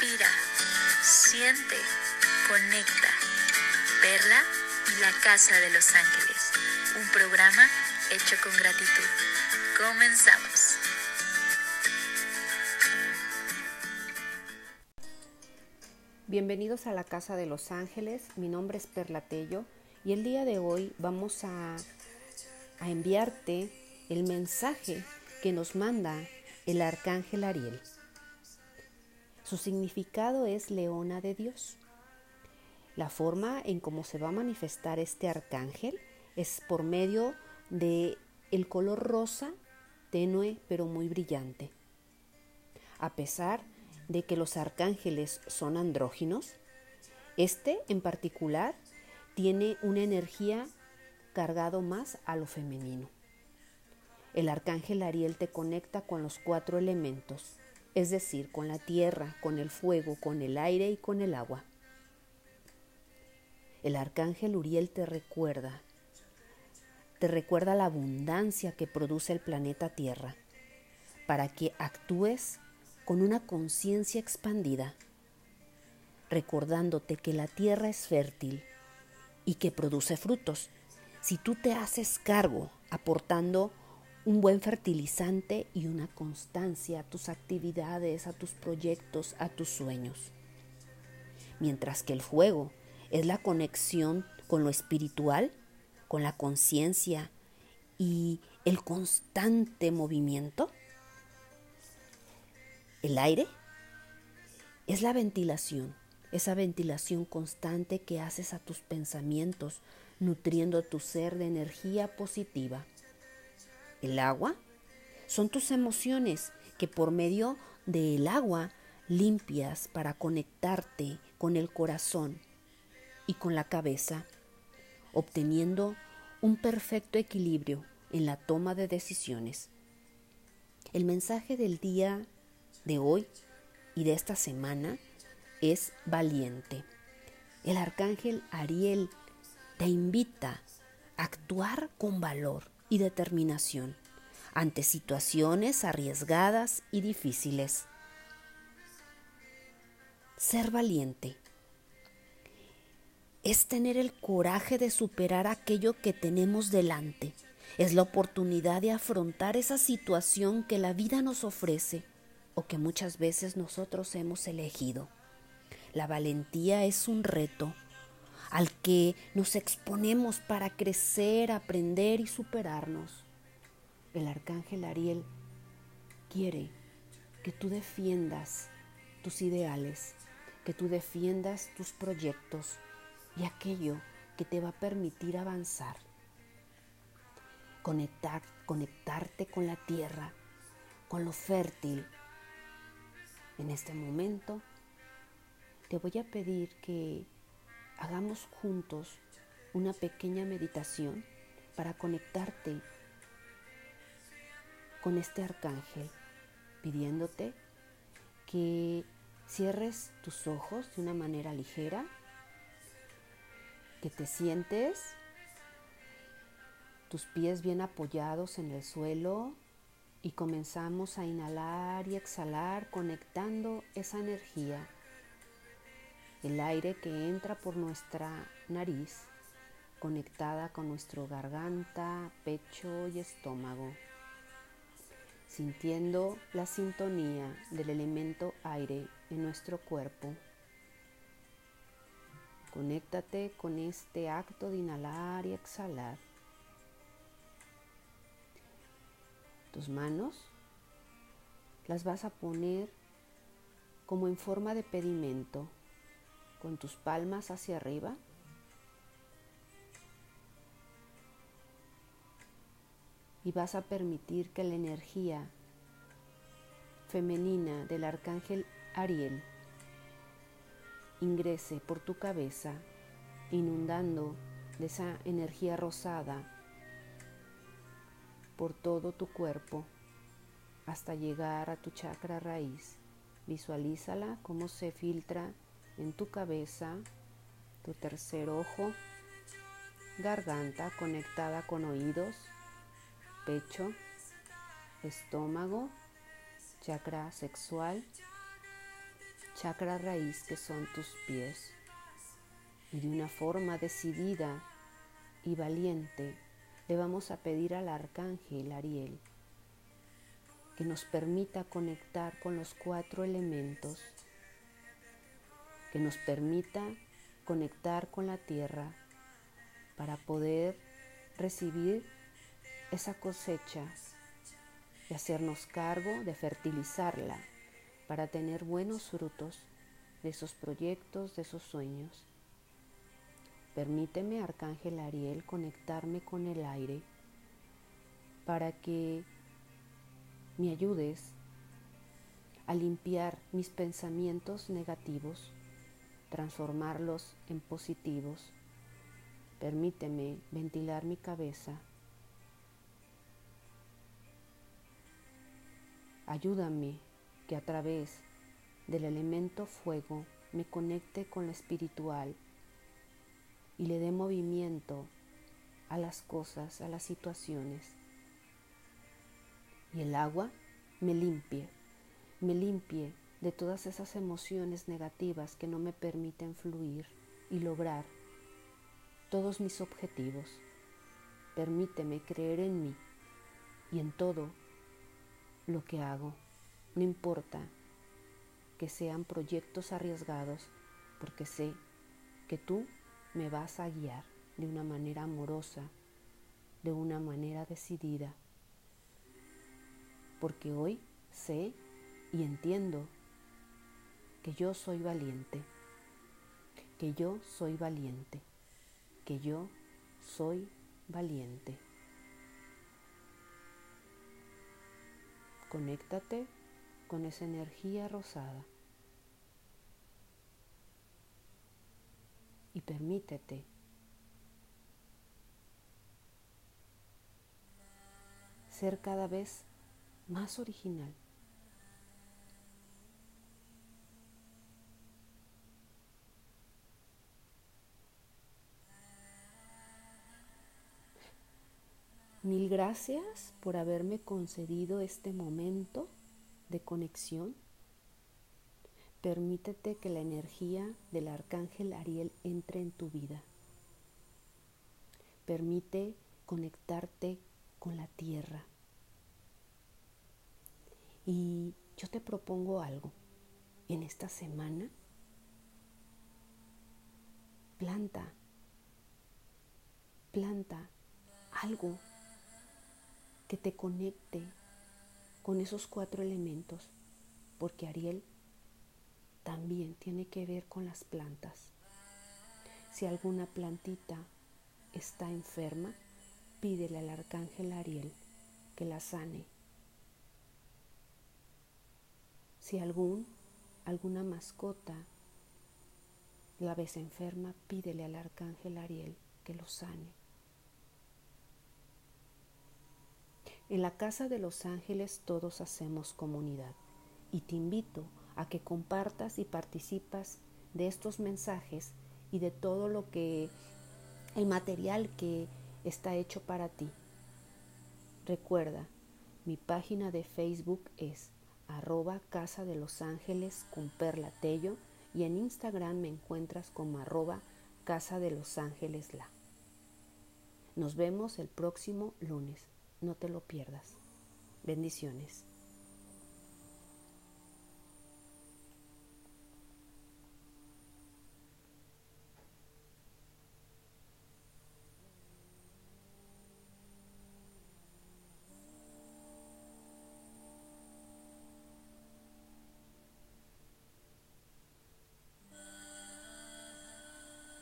Respira, siente, conecta. Perla y la Casa de los Ángeles. Un programa hecho con gratitud. Comenzamos. Bienvenidos a la Casa de los Ángeles. Mi nombre es Perla Tello y el día de hoy vamos a, a enviarte el mensaje que nos manda el arcángel Ariel. Su significado es leona de Dios. La forma en cómo se va a manifestar este arcángel es por medio de el color rosa tenue pero muy brillante. A pesar de que los arcángeles son andróginos, este en particular tiene una energía cargado más a lo femenino. El arcángel Ariel te conecta con los cuatro elementos, es decir, con la tierra, con el fuego, con el aire y con el agua. El arcángel Uriel te recuerda, te recuerda la abundancia que produce el planeta Tierra, para que actúes con una conciencia expandida, recordándote que la tierra es fértil y que produce frutos. Si tú te haces cargo aportando un buen fertilizante y una constancia a tus actividades, a tus proyectos, a tus sueños. Mientras que el fuego es la conexión con lo espiritual, con la conciencia y el constante movimiento. El aire es la ventilación, esa ventilación constante que haces a tus pensamientos, nutriendo tu ser de energía positiva el agua, son tus emociones que por medio del agua limpias para conectarte con el corazón y con la cabeza, obteniendo un perfecto equilibrio en la toma de decisiones. El mensaje del día de hoy y de esta semana es valiente. El arcángel Ariel te invita a actuar con valor y determinación ante situaciones arriesgadas y difíciles. Ser valiente es tener el coraje de superar aquello que tenemos delante. Es la oportunidad de afrontar esa situación que la vida nos ofrece o que muchas veces nosotros hemos elegido. La valentía es un reto al que nos exponemos para crecer, aprender y superarnos. El arcángel Ariel quiere que tú defiendas tus ideales, que tú defiendas tus proyectos y aquello que te va a permitir avanzar. Conectar, conectarte con la tierra, con lo fértil. En este momento te voy a pedir que hagamos juntos una pequeña meditación para conectarte con este arcángel, pidiéndote que cierres tus ojos de una manera ligera, que te sientes tus pies bien apoyados en el suelo y comenzamos a inhalar y exhalar conectando esa energía el aire que entra por nuestra nariz conectada con nuestro garganta, pecho y estómago, sintiendo la sintonía del elemento aire en nuestro cuerpo. Conéctate con este acto de inhalar y exhalar. Tus manos las vas a poner como en forma de pedimento con tus palmas hacia arriba. Y vas a permitir que la energía femenina del arcángel Ariel ingrese por tu cabeza, inundando de esa energía rosada por todo tu cuerpo hasta llegar a tu chakra raíz. Visualízala cómo se filtra en tu cabeza, tu tercer ojo, garganta conectada con oídos, pecho, estómago, chakra sexual, chakra raíz que son tus pies. Y de una forma decidida y valiente le vamos a pedir al arcángel Ariel que nos permita conectar con los cuatro elementos, que nos permita conectar con la tierra para poder recibir esa cosecha y hacernos cargo de fertilizarla para tener buenos frutos de esos proyectos, de esos sueños. Permíteme, Arcángel Ariel, conectarme con el aire para que me ayudes a limpiar mis pensamientos negativos, transformarlos en positivos. Permíteme ventilar mi cabeza. Ayúdame que a través del elemento fuego me conecte con lo espiritual y le dé movimiento a las cosas, a las situaciones. Y el agua me limpie, me limpie de todas esas emociones negativas que no me permiten fluir y lograr todos mis objetivos. Permíteme creer en mí y en todo lo que hago. No importa que sean proyectos arriesgados, porque sé que tú me vas a guiar de una manera amorosa, de una manera decidida, porque hoy sé y entiendo que yo soy valiente, que yo soy valiente, que yo soy valiente. Conéctate con esa energía rosada. y permítete ser cada vez más original. Mil gracias por haberme concedido este momento de conexión Permítete que la energía del arcángel Ariel entre en tu vida. Permite conectarte con la tierra. Y yo te propongo algo. En esta semana, planta, planta algo que te conecte con esos cuatro elementos, porque Ariel también tiene que ver con las plantas. Si alguna plantita está enferma, pídele al arcángel Ariel que la sane. Si algún, alguna mascota la ves enferma, pídele al arcángel Ariel que lo sane. En la casa de los ángeles todos hacemos comunidad y te invito a que compartas y participas de estos mensajes y de todo lo que el material que está hecho para ti. Recuerda, mi página de Facebook es arroba Casa de los Ángeles con Perla Tello y en Instagram me encuentras como arroba Casa de los Ángeles La. Nos vemos el próximo lunes. No te lo pierdas. Bendiciones.